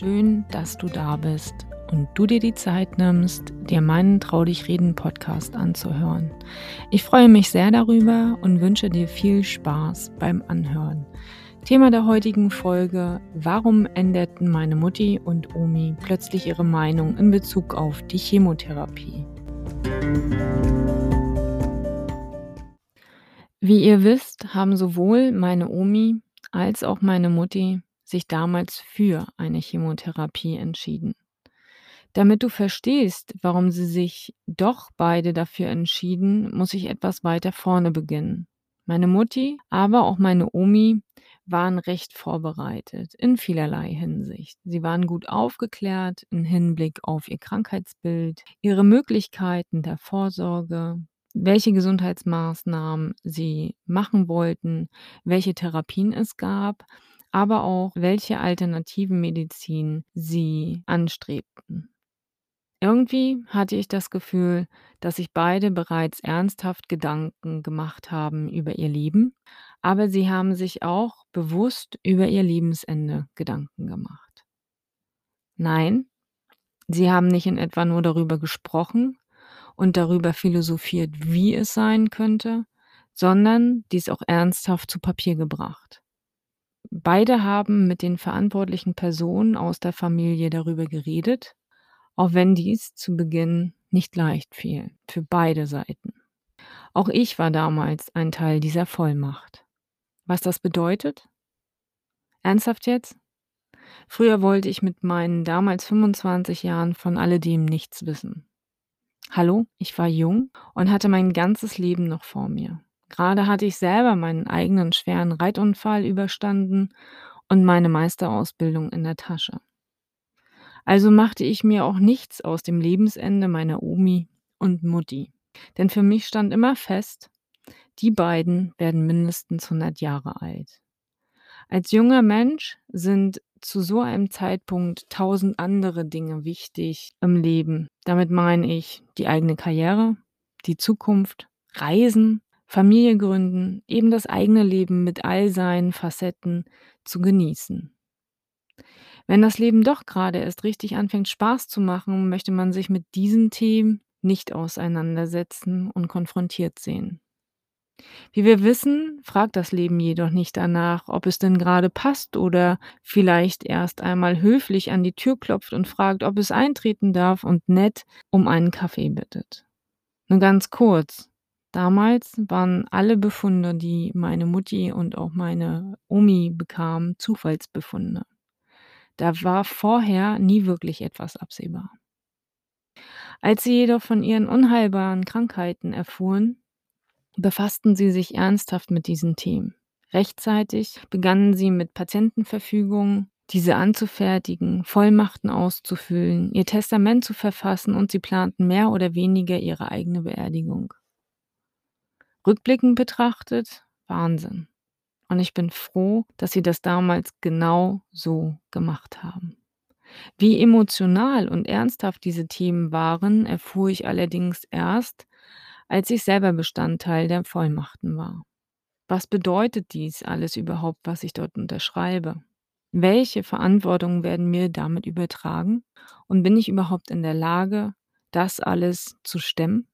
Schön, dass du da bist und du dir die Zeit nimmst, dir meinen Trau dich reden Podcast anzuhören. Ich freue mich sehr darüber und wünsche dir viel Spaß beim Anhören. Thema der heutigen Folge, warum änderten meine Mutti und Omi plötzlich ihre Meinung in Bezug auf die Chemotherapie? Wie ihr wisst, haben sowohl meine Omi als auch meine Mutti sich damals für eine Chemotherapie entschieden. Damit du verstehst, warum sie sich doch beide dafür entschieden, muss ich etwas weiter vorne beginnen. Meine Mutti, aber auch meine Omi waren recht vorbereitet in vielerlei Hinsicht. Sie waren gut aufgeklärt im Hinblick auf ihr Krankheitsbild, ihre Möglichkeiten der Vorsorge, welche Gesundheitsmaßnahmen sie machen wollten, welche Therapien es gab, aber auch welche alternativen Medizin sie anstrebten. Irgendwie hatte ich das Gefühl, dass sich beide bereits ernsthaft Gedanken gemacht haben über ihr Leben, aber sie haben sich auch bewusst über ihr Lebensende Gedanken gemacht. Nein, sie haben nicht in etwa nur darüber gesprochen und darüber philosophiert, wie es sein könnte, sondern dies auch ernsthaft zu Papier gebracht. Beide haben mit den verantwortlichen Personen aus der Familie darüber geredet auch wenn dies zu Beginn nicht leicht fiel, für beide Seiten. Auch ich war damals ein Teil dieser Vollmacht. Was das bedeutet? Ernsthaft jetzt? Früher wollte ich mit meinen damals 25 Jahren von alledem nichts wissen. Hallo, ich war jung und hatte mein ganzes Leben noch vor mir. Gerade hatte ich selber meinen eigenen schweren Reitunfall überstanden und meine Meisterausbildung in der Tasche. Also machte ich mir auch nichts aus dem Lebensende meiner Omi und Mutti. Denn für mich stand immer fest, die beiden werden mindestens 100 Jahre alt. Als junger Mensch sind zu so einem Zeitpunkt tausend andere Dinge wichtig im Leben. Damit meine ich die eigene Karriere, die Zukunft, Reisen, Familie gründen, eben das eigene Leben mit all seinen Facetten zu genießen. Wenn das Leben doch gerade erst richtig anfängt Spaß zu machen, möchte man sich mit diesen Themen nicht auseinandersetzen und konfrontiert sehen. Wie wir wissen, fragt das Leben jedoch nicht danach, ob es denn gerade passt oder vielleicht erst einmal höflich an die Tür klopft und fragt, ob es eintreten darf und nett um einen Kaffee bittet. Nur ganz kurz. Damals waren alle Befunde, die meine Mutti und auch meine Omi bekamen, Zufallsbefunde. Da war vorher nie wirklich etwas absehbar. Als sie jedoch von ihren unheilbaren Krankheiten erfuhren, befassten sie sich ernsthaft mit diesen Themen. Rechtzeitig begannen sie mit Patientenverfügungen, diese anzufertigen, Vollmachten auszufüllen, ihr Testament zu verfassen und sie planten mehr oder weniger ihre eigene Beerdigung. Rückblickend betrachtet, Wahnsinn. Und ich bin froh, dass sie das damals genau so gemacht haben. Wie emotional und ernsthaft diese Themen waren, erfuhr ich allerdings erst, als ich selber Bestandteil der Vollmachten war. Was bedeutet dies alles überhaupt, was ich dort unterschreibe? Welche Verantwortung werden mir damit übertragen? Und bin ich überhaupt in der Lage, das alles zu stemmen?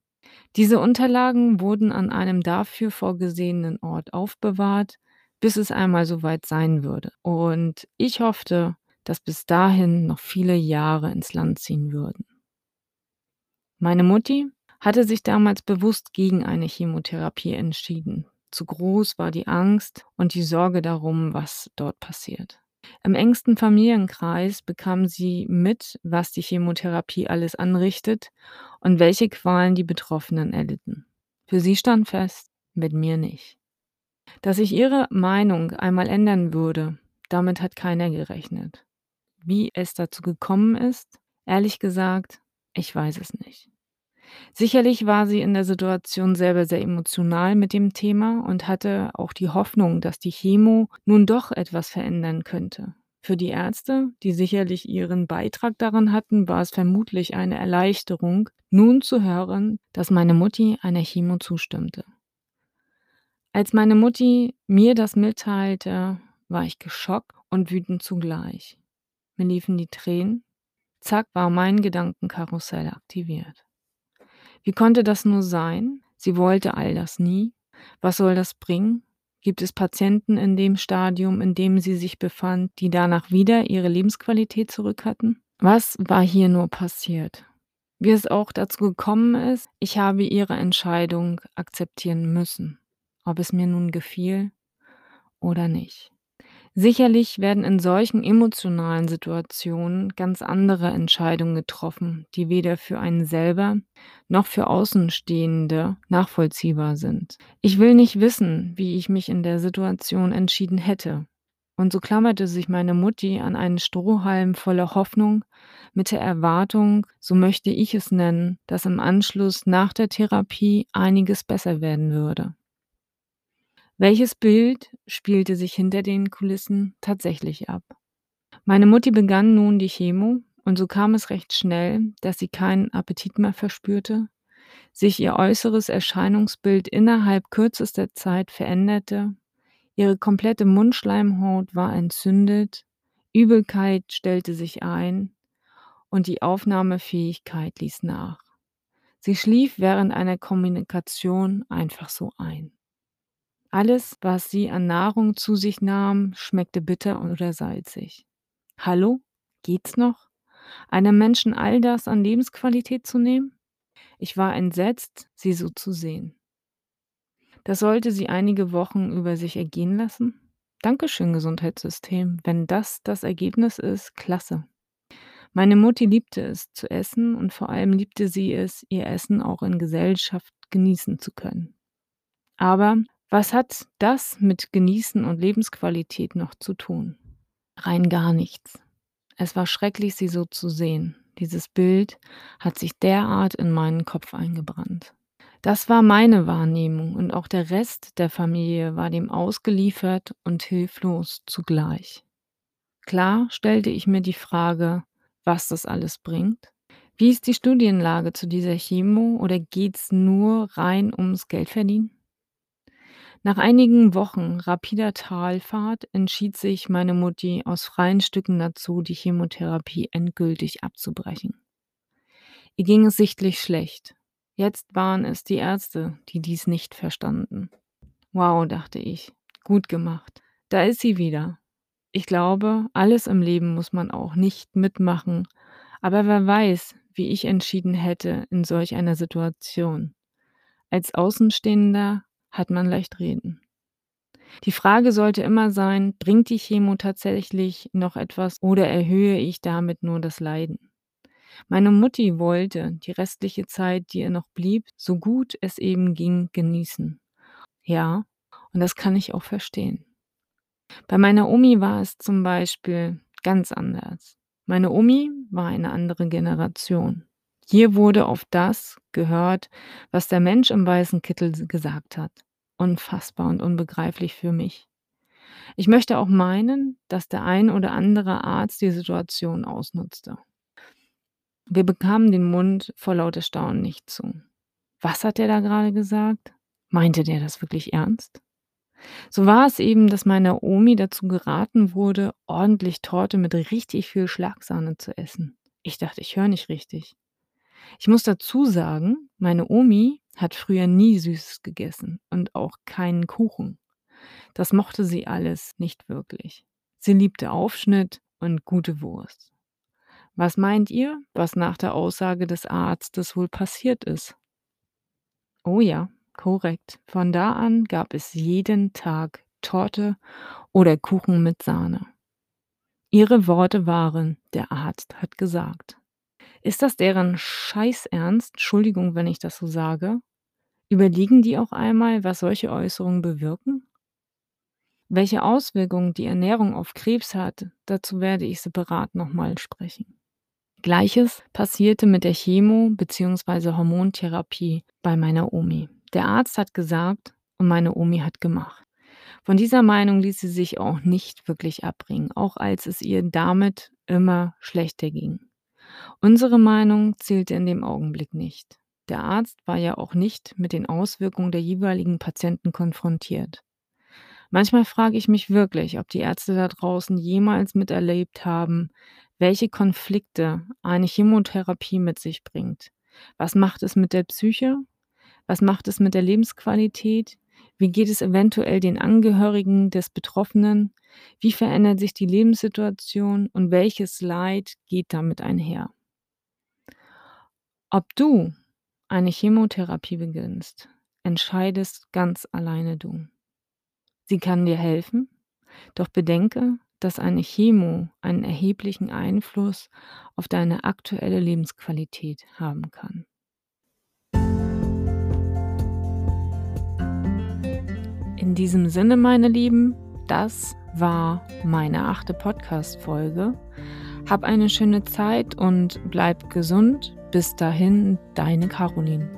Diese Unterlagen wurden an einem dafür vorgesehenen Ort aufbewahrt, bis es einmal soweit sein würde. Und ich hoffte, dass bis dahin noch viele Jahre ins Land ziehen würden. Meine Mutti hatte sich damals bewusst gegen eine Chemotherapie entschieden. Zu groß war die Angst und die Sorge darum, was dort passiert. Im engsten Familienkreis bekam sie mit, was die Chemotherapie alles anrichtet und welche Qualen die Betroffenen erlitten. Für sie stand fest, mit mir nicht. Dass sich ihre Meinung einmal ändern würde, damit hat keiner gerechnet. Wie es dazu gekommen ist, ehrlich gesagt, ich weiß es nicht. Sicherlich war sie in der Situation selber sehr emotional mit dem Thema und hatte auch die Hoffnung, dass die Chemo nun doch etwas verändern könnte. Für die Ärzte, die sicherlich ihren Beitrag daran hatten, war es vermutlich eine Erleichterung, nun zu hören, dass meine Mutti einer Chemo zustimmte. Als meine Mutti mir das mitteilte, war ich geschockt und wütend zugleich. mir liefen die Tränen. Zack war mein Gedankenkarussell aktiviert. Wie konnte das nur sein? Sie wollte all das nie. Was soll das bringen? Gibt es Patienten in dem Stadium, in dem sie sich befand, die danach wieder ihre Lebensqualität zurück hatten? Was war hier nur passiert? Wie es auch dazu gekommen ist, ich habe ihre Entscheidung akzeptieren müssen, ob es mir nun gefiel oder nicht. Sicherlich werden in solchen emotionalen Situationen ganz andere Entscheidungen getroffen, die weder für einen selber noch für Außenstehende nachvollziehbar sind. Ich will nicht wissen, wie ich mich in der Situation entschieden hätte. Und so klammerte sich meine Mutti an einen Strohhalm voller Hoffnung mit der Erwartung, so möchte ich es nennen, dass im Anschluss nach der Therapie einiges besser werden würde. Welches Bild spielte sich hinter den Kulissen tatsächlich ab? Meine Mutti begann nun die Chemo und so kam es recht schnell, dass sie keinen Appetit mehr verspürte, sich ihr äußeres Erscheinungsbild innerhalb kürzester Zeit veränderte, ihre komplette Mundschleimhaut war entzündet, Übelkeit stellte sich ein und die Aufnahmefähigkeit ließ nach. Sie schlief während einer Kommunikation einfach so ein. Alles, was sie an Nahrung zu sich nahm, schmeckte bitter oder salzig. Hallo? Geht's noch? Einem Menschen all das an Lebensqualität zu nehmen? Ich war entsetzt, sie so zu sehen. Das sollte sie einige Wochen über sich ergehen lassen? Dankeschön, Gesundheitssystem. Wenn das das Ergebnis ist, klasse. Meine Mutti liebte es zu essen und vor allem liebte sie es, ihr Essen auch in Gesellschaft genießen zu können. Aber was hat das mit Genießen und Lebensqualität noch zu tun? Rein gar nichts. Es war schrecklich, sie so zu sehen. Dieses Bild hat sich derart in meinen Kopf eingebrannt. Das war meine Wahrnehmung und auch der Rest der Familie war dem ausgeliefert und hilflos zugleich. Klar stellte ich mir die Frage, was das alles bringt. Wie ist die Studienlage zu dieser Chemo oder geht's nur rein ums Geldverdienen? Nach einigen Wochen rapider Talfahrt entschied sich meine Mutti aus freien Stücken dazu, die Chemotherapie endgültig abzubrechen. Ihr ging es sichtlich schlecht. Jetzt waren es die Ärzte, die dies nicht verstanden. Wow, dachte ich, gut gemacht. Da ist sie wieder. Ich glaube, alles im Leben muss man auch nicht mitmachen, aber wer weiß, wie ich entschieden hätte in solch einer Situation. Als Außenstehender hat man leicht reden. Die Frage sollte immer sein, bringt die Chemo tatsächlich noch etwas oder erhöhe ich damit nur das Leiden? Meine Mutti wollte die restliche Zeit, die ihr noch blieb, so gut es eben ging, genießen. Ja, und das kann ich auch verstehen. Bei meiner Omi war es zum Beispiel ganz anders. Meine Omi war eine andere Generation. Hier wurde auf das gehört, was der Mensch im weißen Kittel gesagt hat unfassbar und unbegreiflich für mich. Ich möchte auch meinen, dass der ein oder andere Arzt die Situation ausnutzte. Wir bekamen den Mund vor lauter Staunen nicht zu. Was hat er da gerade gesagt? Meinte der das wirklich ernst? So war es eben, dass meine Omi dazu geraten wurde, ordentlich Torte mit richtig viel Schlagsahne zu essen. Ich dachte, ich höre nicht richtig. Ich muss dazu sagen, meine Omi hat früher nie Süßes gegessen und auch keinen Kuchen. Das mochte sie alles nicht wirklich. Sie liebte Aufschnitt und gute Wurst. Was meint ihr, was nach der Aussage des Arztes wohl passiert ist? Oh ja, korrekt. Von da an gab es jeden Tag Torte oder Kuchen mit Sahne. Ihre Worte waren, der Arzt hat gesagt. Ist das deren Scheißernst? Entschuldigung, wenn ich das so sage. Überlegen die auch einmal, was solche Äußerungen bewirken? Welche Auswirkungen die Ernährung auf Krebs hat, dazu werde ich separat nochmal sprechen. Gleiches passierte mit der Chemo- bzw. Hormontherapie bei meiner Omi. Der Arzt hat gesagt und meine Omi hat gemacht. Von dieser Meinung ließ sie sich auch nicht wirklich abbringen, auch als es ihr damit immer schlechter ging. Unsere Meinung zählte in dem Augenblick nicht. Der Arzt war ja auch nicht mit den Auswirkungen der jeweiligen Patienten konfrontiert. Manchmal frage ich mich wirklich, ob die Ärzte da draußen jemals miterlebt haben, welche Konflikte eine Chemotherapie mit sich bringt. Was macht es mit der Psyche? Was macht es mit der Lebensqualität? Wie geht es eventuell den Angehörigen des Betroffenen? Wie verändert sich die Lebenssituation und welches Leid geht damit einher? Ob du eine Chemotherapie beginnst, entscheidest ganz alleine du. Sie kann dir helfen, doch bedenke, dass eine Chemo einen erheblichen Einfluss auf deine aktuelle Lebensqualität haben kann. Diesem Sinne, meine Lieben, das war meine achte Podcast-Folge. Hab eine schöne Zeit und bleib gesund. Bis dahin, deine Caroline.